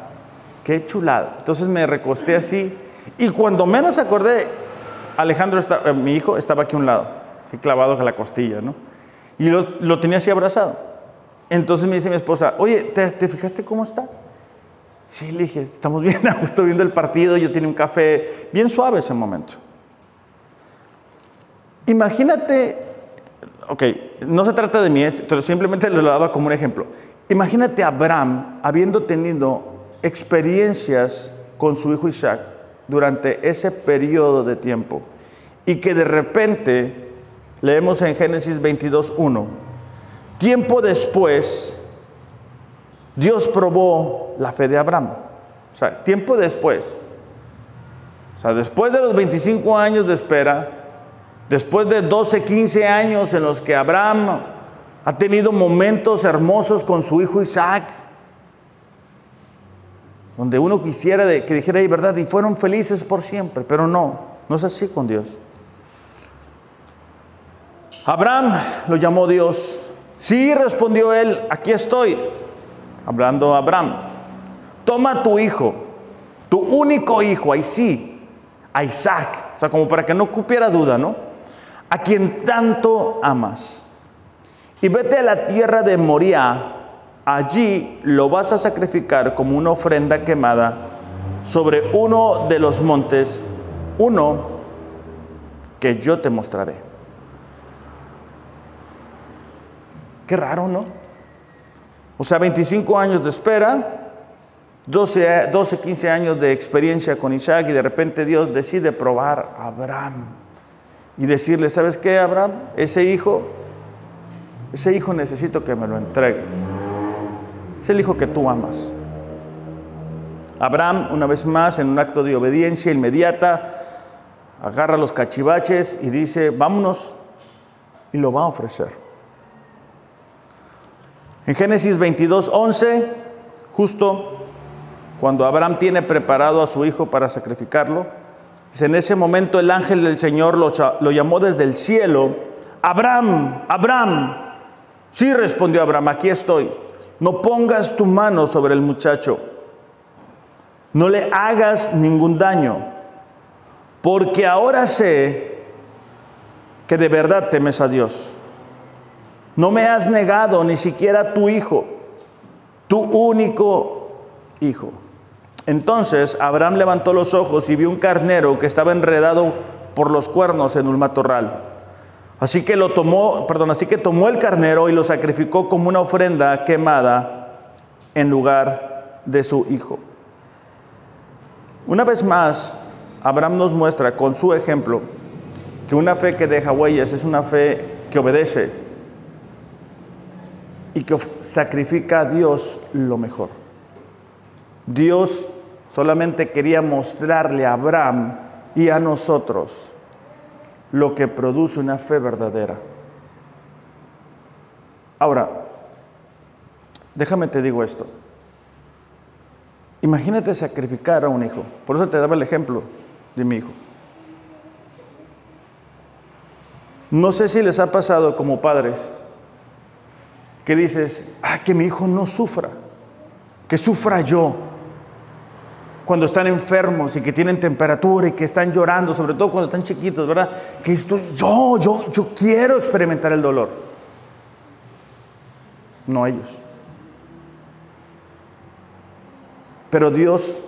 Qué chulada. Entonces me recosté así y cuando menos acordé, Alejandro, eh, mi hijo, estaba aquí a un lado, así clavado a la costilla, ¿no? Y lo, tenía así abrazado. Entonces me dice mi esposa, oye, ¿te, fijaste cómo está? Sí, le dije, estamos bien, <laughs> estoy viendo el partido, yo tenía un café bien suave ese momento. Imagínate, ok, no se trata de mí, simplemente le lo daba como un ejemplo. Imagínate a Abraham habiendo tenido experiencias con su hijo Isaac durante ese periodo de tiempo y que de repente leemos en Génesis 22.1, tiempo después Dios probó la fe de Abraham. O sea, tiempo después, o sea, después de los 25 años de espera, después de 12, 15 años en los que Abraham ha tenido momentos hermosos con su hijo Isaac, donde uno quisiera que dijera verdad y fueron felices por siempre, pero no, no es así con Dios. Abraham lo llamó Dios. Sí, respondió él, aquí estoy, hablando a Abraham. Toma tu hijo, tu único hijo, ahí sí, a Isaac, o sea, como para que no cupiera duda, ¿no? A quien tanto amas. Y vete a la tierra de Moria allí lo vas a sacrificar como una ofrenda quemada sobre uno de los montes, uno que yo te mostraré. Qué raro, ¿no? O sea, 25 años de espera, 12, 12, 15 años de experiencia con Isaac y de repente Dios decide probar a Abraham y decirle, ¿sabes qué, Abraham? Ese hijo, ese hijo necesito que me lo entregues. Es el hijo que tú amas. Abraham, una vez más, en un acto de obediencia inmediata, agarra los cachivaches y dice, vámonos, y lo va a ofrecer. En Génesis 22, 11, justo cuando Abraham tiene preparado a su hijo para sacrificarlo, en ese momento el ángel del Señor lo, lo llamó desde el cielo, Abraham, Abraham. Sí, respondió Abraham, aquí estoy. No pongas tu mano sobre el muchacho. No le hagas ningún daño. Porque ahora sé que de verdad temes a Dios. No me has negado ni siquiera tu hijo, tu único hijo. Entonces Abraham levantó los ojos y vio un carnero que estaba enredado por los cuernos en un matorral. Así que lo tomó, perdón, así que tomó el carnero y lo sacrificó como una ofrenda quemada en lugar de su hijo. Una vez más, Abraham nos muestra con su ejemplo que una fe que deja huellas es una fe que obedece y que sacrifica a Dios lo mejor. Dios solamente quería mostrarle a Abraham y a nosotros lo que produce una fe verdadera. Ahora, déjame te digo esto. Imagínate sacrificar a un hijo. Por eso te daba el ejemplo de mi hijo. No sé si les ha pasado como padres que dices, ah, que mi hijo no sufra, que sufra yo. Cuando están enfermos y que tienen temperatura y que están llorando, sobre todo cuando están chiquitos, ¿verdad? Que esto, yo, yo, yo quiero experimentar el dolor. No ellos. Pero Dios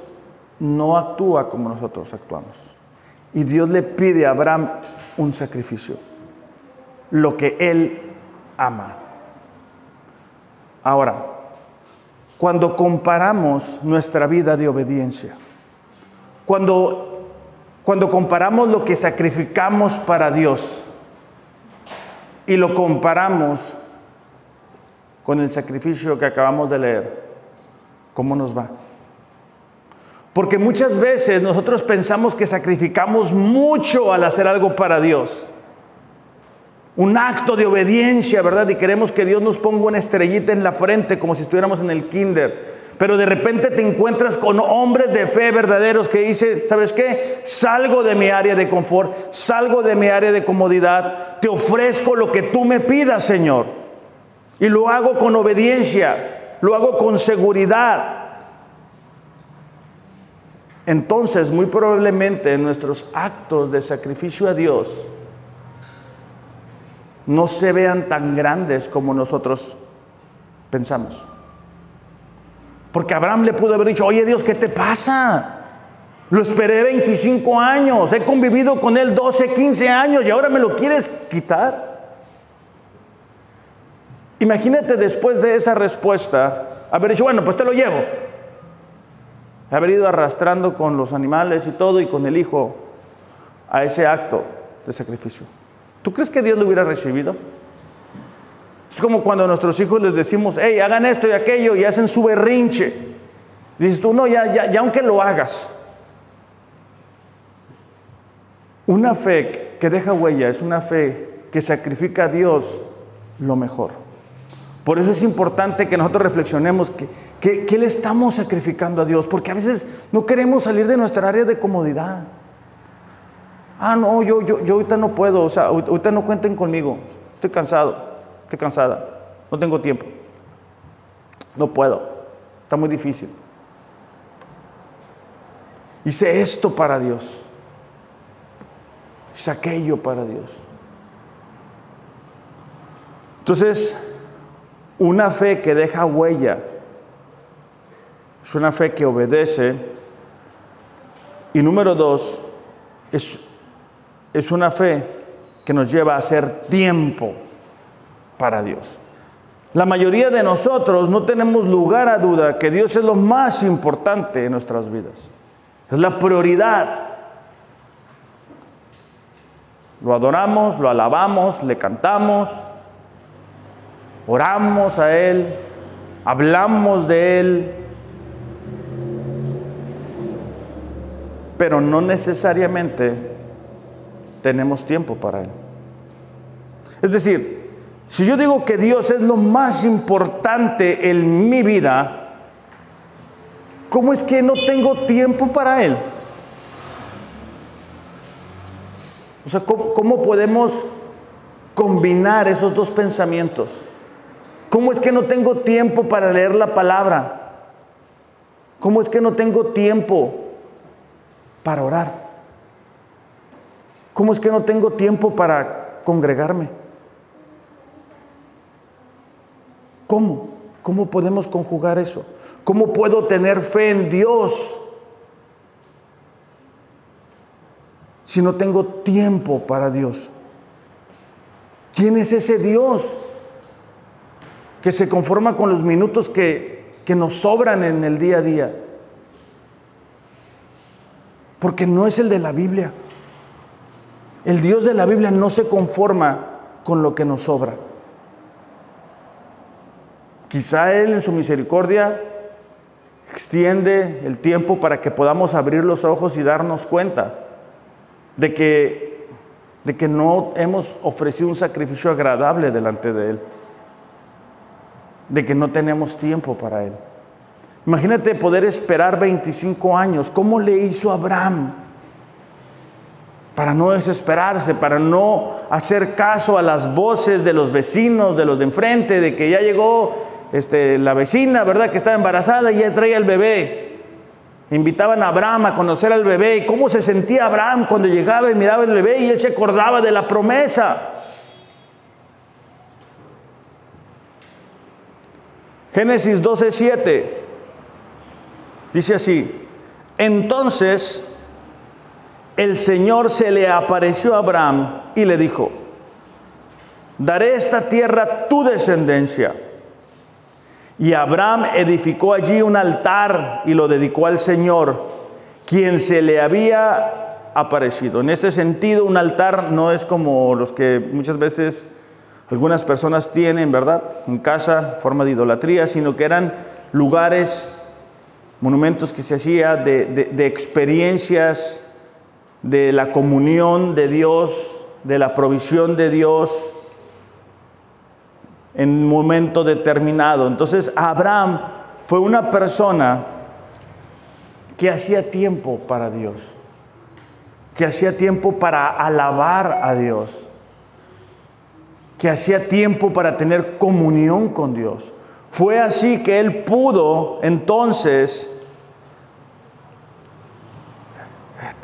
no actúa como nosotros actuamos. Y Dios le pide a Abraham un sacrificio, lo que él ama. Ahora, cuando comparamos nuestra vida de obediencia, cuando, cuando comparamos lo que sacrificamos para Dios y lo comparamos con el sacrificio que acabamos de leer, ¿cómo nos va? Porque muchas veces nosotros pensamos que sacrificamos mucho al hacer algo para Dios un acto de obediencia, ¿verdad? Y queremos que Dios nos ponga una estrellita en la frente como si estuviéramos en el kinder. Pero de repente te encuentras con hombres de fe verdaderos que dicen, ¿sabes qué? Salgo de mi área de confort, salgo de mi área de comodidad, te ofrezco lo que tú me pidas, Señor. Y lo hago con obediencia, lo hago con seguridad. Entonces, muy probablemente nuestros actos de sacrificio a Dios no se vean tan grandes como nosotros pensamos. Porque Abraham le pudo haber dicho, oye Dios, ¿qué te pasa? Lo esperé 25 años, he convivido con él 12, 15 años y ahora me lo quieres quitar. Imagínate después de esa respuesta haber dicho, bueno, pues te lo llevo. Haber ido arrastrando con los animales y todo y con el hijo a ese acto de sacrificio. ¿Tú crees que Dios lo hubiera recibido? Es como cuando a nuestros hijos les decimos, hey, hagan esto y aquello y hacen su berrinche. Dices tú, no, ya, ya, ya aunque lo hagas. Una fe que deja huella es una fe que sacrifica a Dios lo mejor. Por eso es importante que nosotros reflexionemos que, que le estamos sacrificando a Dios, porque a veces no queremos salir de nuestra área de comodidad. Ah, no, yo, yo, yo ahorita no puedo, o sea, ahorita no cuenten conmigo, estoy cansado, estoy cansada, no tengo tiempo, no puedo, está muy difícil. Hice esto para Dios, hice aquello para Dios. Entonces, una fe que deja huella es una fe que obedece. Y número dos, es es una fe que nos lleva a hacer tiempo para Dios. La mayoría de nosotros no tenemos lugar a duda que Dios es lo más importante en nuestras vidas. Es la prioridad. Lo adoramos, lo alabamos, le cantamos, oramos a Él, hablamos de Él, pero no necesariamente tenemos tiempo para Él. Es decir, si yo digo que Dios es lo más importante en mi vida, ¿cómo es que no tengo tiempo para Él? O sea, ¿cómo, podemos combinar esos dos pensamientos? ¿Cómo es que no tengo tiempo para leer la palabra? ¿Cómo es que no tengo tiempo para orar? ¿Cómo es que no tengo tiempo para congregarme? ¿Cómo? ¿Cómo podemos conjugar eso? ¿Cómo puedo tener fe en Dios si no tengo tiempo para Dios? ¿Quién es ese Dios que se conforma con los minutos que, que nos sobran en el día a día? Porque no es el de la Biblia. El Dios de la Biblia no se conforma con lo que nos sobra. Quizá Él en su misericordia extiende el tiempo para que podamos abrir los ojos y darnos cuenta de que, de que no hemos ofrecido un sacrificio agradable delante de Él, de que no tenemos tiempo para Él. Imagínate poder esperar 25 años, ¿cómo le hizo Abraham? Para no desesperarse, para no hacer caso a las voces de los vecinos, de los de enfrente, de que ya llegó este, la vecina, ¿verdad? Que estaba embarazada y ya traía el bebé. Invitaban a Abraham a conocer al bebé. ¿Y cómo se sentía Abraham cuando llegaba y miraba el bebé y él se acordaba de la promesa? Génesis 12:7 dice así: Entonces el Señor se le apareció a Abraham y le dijo: Daré esta tierra a tu descendencia. Y Abraham edificó allí un altar y lo dedicó al Señor, quien se le había aparecido. En ese sentido, un altar no es como los que muchas veces algunas personas tienen, ¿verdad? En casa, forma de idolatría, sino que eran lugares, monumentos que se hacía de, de experiencias de la comunión de Dios, de la provisión de Dios, en un momento determinado. Entonces Abraham fue una persona que hacía tiempo para Dios, que hacía tiempo para alabar a Dios, que hacía tiempo para tener comunión con Dios. Fue así que él pudo entonces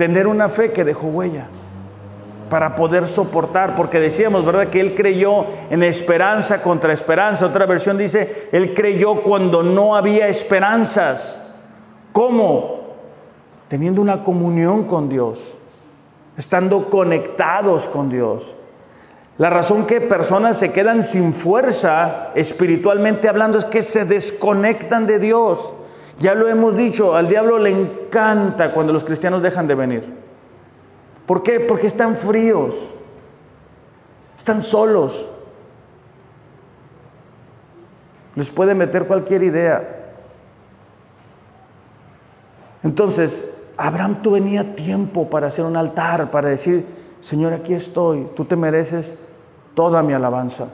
tener una fe que dejó huella para poder soportar, porque decíamos, ¿verdad? Que él creyó en esperanza contra esperanza. Otra versión dice, él creyó cuando no había esperanzas. ¿Cómo? Teniendo una comunión con Dios, estando conectados con Dios. La razón que personas se quedan sin fuerza espiritualmente hablando es que se desconectan de Dios. Ya lo hemos dicho, al diablo le encanta cuando los cristianos dejan de venir. ¿Por qué? Porque están fríos, están solos. Les puede meter cualquier idea. Entonces, Abraham tú venía tiempo para hacer un altar, para decir, Señor, aquí estoy, tú te mereces toda mi alabanza.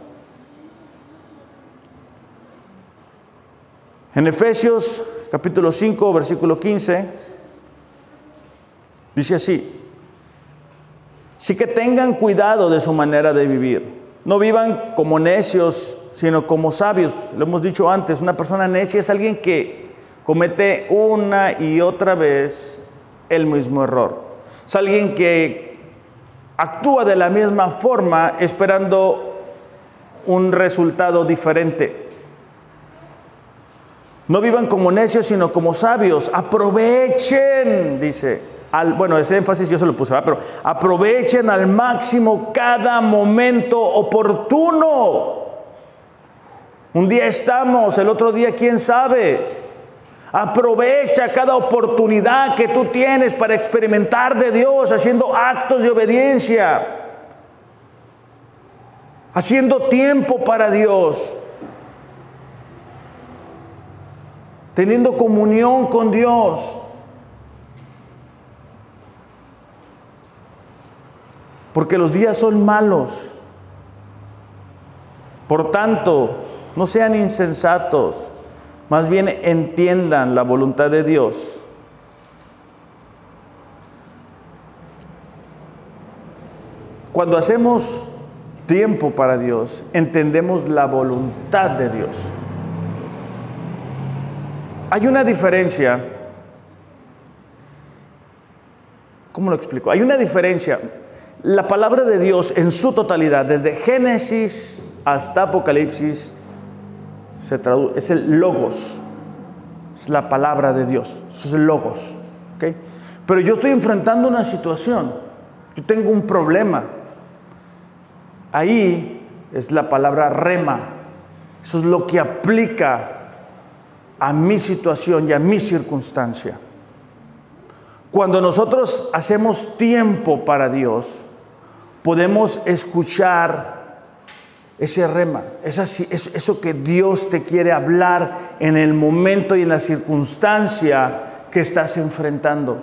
En Efesios capítulo 5, versículo 15, dice así, Así que tengan cuidado de su manera de vivir. No vivan como necios, sino como sabios. Lo hemos dicho antes, una persona necia es alguien que comete una y otra vez el mismo error. Es alguien que actúa de la misma forma esperando un resultado diferente. No vivan como necios, sino como sabios. Aprovechen, dice bueno, ese énfasis yo se lo puse, pero aprovechen al máximo cada momento oportuno. Un día estamos, el otro día quién sabe. Aprovecha cada oportunidad que tú tienes para experimentar de Dios, haciendo actos de obediencia, haciendo tiempo para Dios, teniendo comunión con Dios. porque los días son malos. Por tanto, no sean insensatos, más bien entiendan la voluntad de Dios. Cuando hacemos tiempo para Dios, entendemos la voluntad de Dios. Hay una diferencia. ¿Cómo lo explico? Hay una diferencia la palabra de Dios en su totalidad, desde Génesis hasta Apocalipsis, se traduce, es el logos, es la palabra de Dios, es el logos. Pero yo estoy enfrentando una situación yo tengo un problema. Ahí es la palabra rema. Eso es lo que aplica a mi situación y a mi circunstancia. Cuando nosotros hacemos tiempo para Dios, podemos escuchar ese rema, eso que Dios te quiere hablar en el momento y en la circunstancia que estás enfrentando,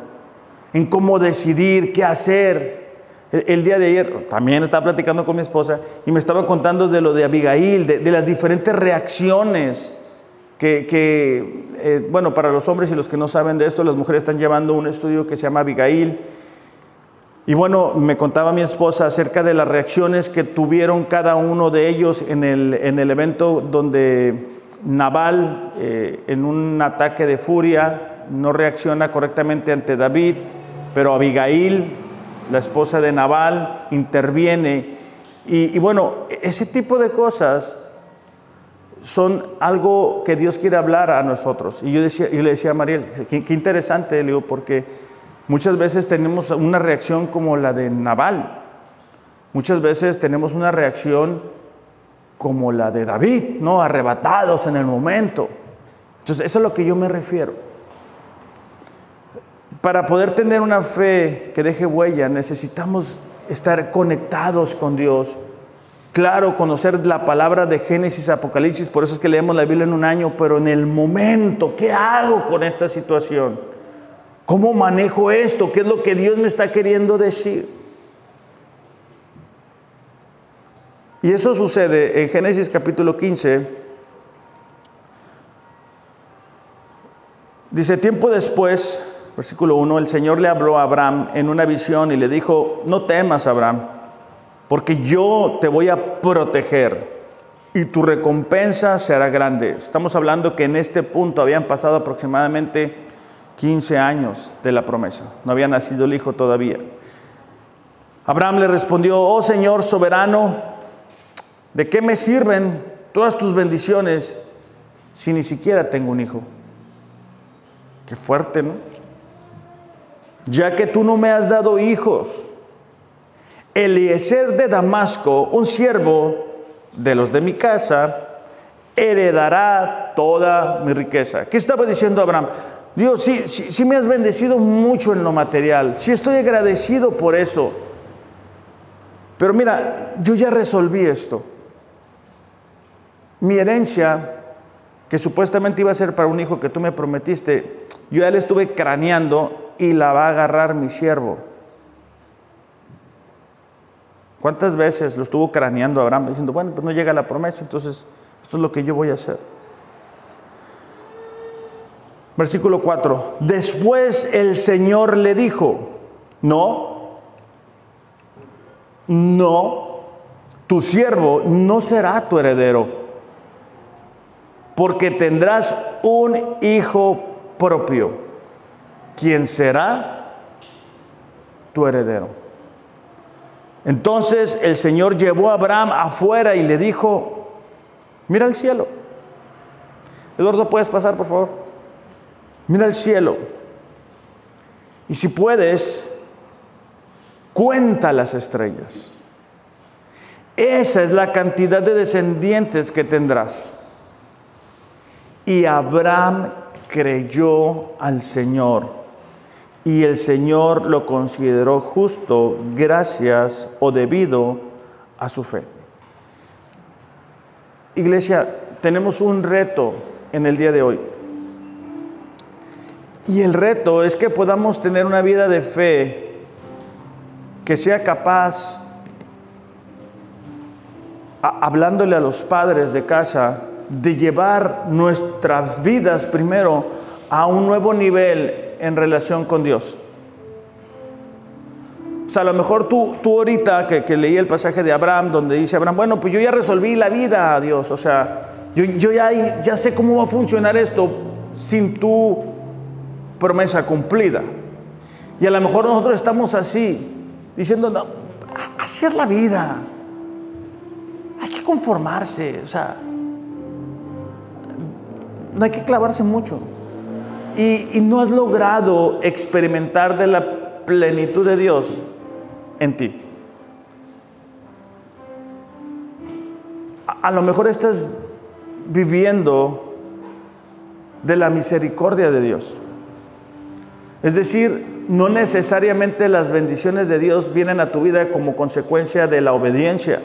en cómo decidir, qué hacer. El, día de ayer también estaba platicando con mi esposa y me estaba contando de lo de Abigail, de, las diferentes reacciones que, eh, bueno, para los hombres y los que no saben de esto, las mujeres están llevando un estudio que se llama Abigail y bueno, me contaba mi esposa acerca de las reacciones que tuvieron cada uno de ellos en el, en el evento donde Naval, eh, en un ataque de furia, no reacciona correctamente ante David, pero Abigail, la esposa de Naval, interviene. Y, bueno, ese tipo de cosas son algo que Dios quiere hablar a nosotros. Y yo, decía, yo le decía a Mariel, qué, qué interesante, le digo, porque Muchas veces tenemos una reacción como la de Naval. Muchas veces tenemos una reacción como la de David, ¿no? Arrebatados en el momento. Entonces, eso es a lo que yo me refiero. Para poder tener una fe que deje huella, necesitamos estar conectados con Dios. Claro, conocer la palabra de Génesis, Apocalipsis, por eso es que leemos la Biblia en un año, pero en el momento, ¿qué hago con esta situación? ¿Cómo manejo esto? ¿Qué es lo que Dios me está queriendo decir? Y eso sucede en Génesis capítulo 15. Dice, tiempo después, versículo 1, el Señor le habló a Abraham en una visión y le dijo, no temas, Abraham, porque yo te voy a proteger y tu recompensa será grande. Estamos hablando que en este punto habían pasado aproximadamente 15 años de la promesa. No había nacido el hijo todavía. Abraham le respondió, oh Señor soberano, ¿de qué me sirven todas tus bendiciones si ni siquiera tengo un hijo? Qué fuerte, ¿no? Ya que tú no me has dado hijos. Eliezer de Damasco, un siervo de los de mi casa, heredará toda mi riqueza. ¿Qué estaba diciendo Abraham? Dios, sí, sí, me has bendecido mucho en lo material, sí estoy agradecido por eso. Pero mira, yo ya resolví esto. Mi herencia, que supuestamente iba a ser para un hijo que tú me prometiste, yo ya le estuve craneando y la va a agarrar mi siervo. ¿Cuántas veces lo estuvo craneando Abraham diciendo, bueno, pues no llega la promesa, entonces esto es lo que yo voy a hacer? Versículo 4. Después el Señor le dijo, no, no, tu siervo no será tu heredero, porque tendrás un hijo propio, quien será tu heredero. Entonces el Señor llevó a Abraham afuera y le dijo, mira el cielo. Eduardo, ¿puedes pasar, por favor? Mira el cielo. Y si puedes, cuenta las estrellas. Esa es la cantidad de descendientes que tendrás. Y Abraham creyó al Señor. Y el Señor lo consideró justo gracias o debido a su fe. Iglesia, tenemos un reto en el día de hoy. Y el reto es que podamos tener una vida de fe que sea capaz, hablándole a los padres de casa, de llevar nuestras vidas primero a un nuevo nivel en relación con Dios. O sea, a lo mejor tú, tú ahorita que, leí el pasaje de Abraham, donde dice Abraham, bueno, pues yo ya resolví la vida, Dios. O sea, yo, yo ya, ya sé cómo va a funcionar esto sin tú promesa cumplida. Y a lo mejor nosotros estamos así, diciendo, no, así es la vida. Hay que conformarse, o sea, no hay que clavarse mucho. Y, no has logrado experimentar de la plenitud de Dios, en ti. A, a lo mejor estás viviendo de la misericordia de Dios. Es decir, no necesariamente las bendiciones de Dios vienen a tu vida como consecuencia de la obediencia,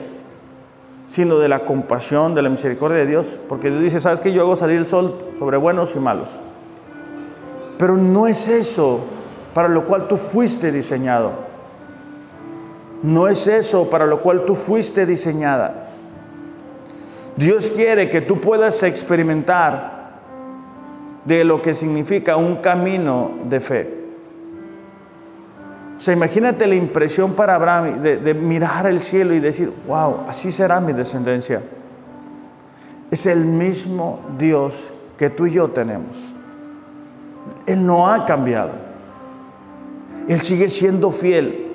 sino de la compasión, de la misericordia de Dios. Porque Dios dice, sabes que yo hago salir el sol sobre buenos y malos. Pero no es eso para lo cual tú fuiste diseñado. No es eso para lo cual tú fuiste diseñada. Dios quiere que tú puedas experimentar de lo que significa un camino de fe. O sea, imagínate la impresión para Abraham de, de, mirar el cielo y decir, wow, así será mi descendencia. Es el mismo Dios que tú y yo tenemos. Él no ha cambiado. Él sigue siendo fiel.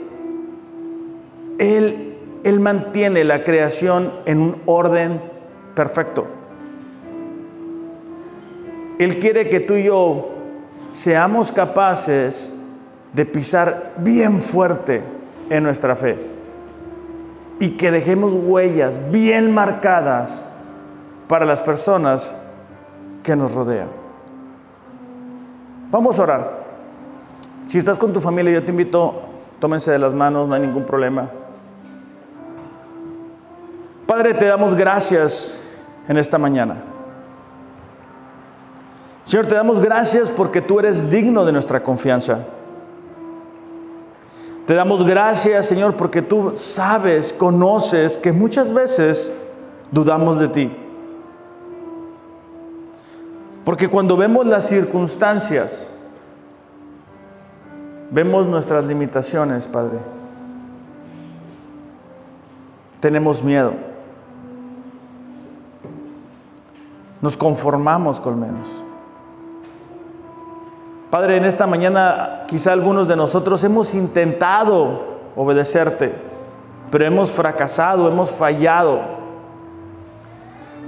Él, él mantiene la creación en un orden perfecto. Él quiere que tú y yo seamos capaces de pisar bien fuerte en nuestra fe y que dejemos huellas bien marcadas para las personas que nos rodean. Vamos a orar. Si estás con tu familia, yo te invito, tómense de las manos, no hay ningún problema. Padre, te damos gracias en esta mañana. Señor, te damos gracias porque tú eres digno de nuestra confianza. Te damos gracias, Señor, porque tú sabes, conoces que muchas veces dudamos de ti. Porque cuando vemos las circunstancias, vemos nuestras limitaciones, Padre. Tenemos miedo. Nos conformamos con menos. Padre, en esta mañana quizá algunos de nosotros hemos intentado obedecerte, pero hemos fracasado, hemos fallado.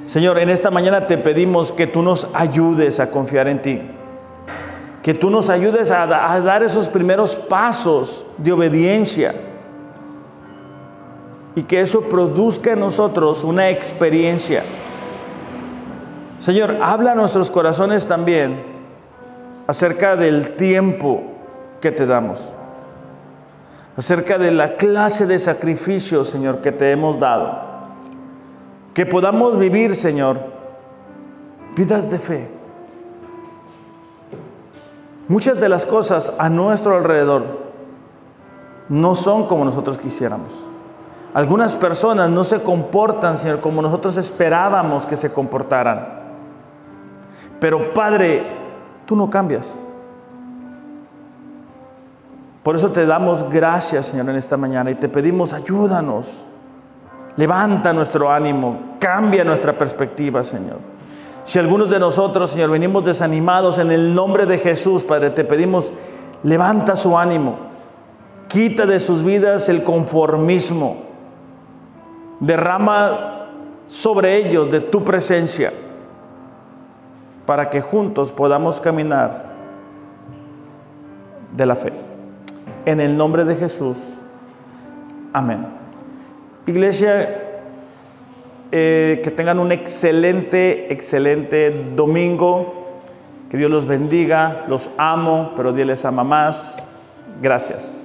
Señor, en esta mañana te pedimos que tú nos ayudes a confiar en ti, que tú nos ayudes a, dar esos primeros pasos de obediencia y que eso produzca en nosotros una experiencia. Señor, habla a nuestros corazones también acerca del tiempo que te damos, acerca de la clase de sacrificio, Señor, que te hemos dado. Que podamos vivir, Señor, vidas de fe. Muchas de las cosas a nuestro alrededor no son como nosotros quisiéramos. Algunas personas no se comportan, Señor, como nosotros esperábamos que se comportaran. Pero Padre, tú no cambias. Por eso te damos gracias, Señor, en esta mañana y te pedimos, ayúdanos. Levanta nuestro ánimo, cambia nuestra perspectiva, Señor. Si algunos de nosotros, Señor, venimos desanimados en el nombre de Jesús, Padre, te pedimos, levanta su ánimo, quita de sus vidas el conformismo, derrama sobre ellos de tu presencia, para que juntos podamos caminar de la fe. En el nombre de Jesús, amén. Iglesia, eh, que tengan un excelente, excelente domingo. Que Dios los bendiga. Los amo, pero Dios les ama más. Gracias.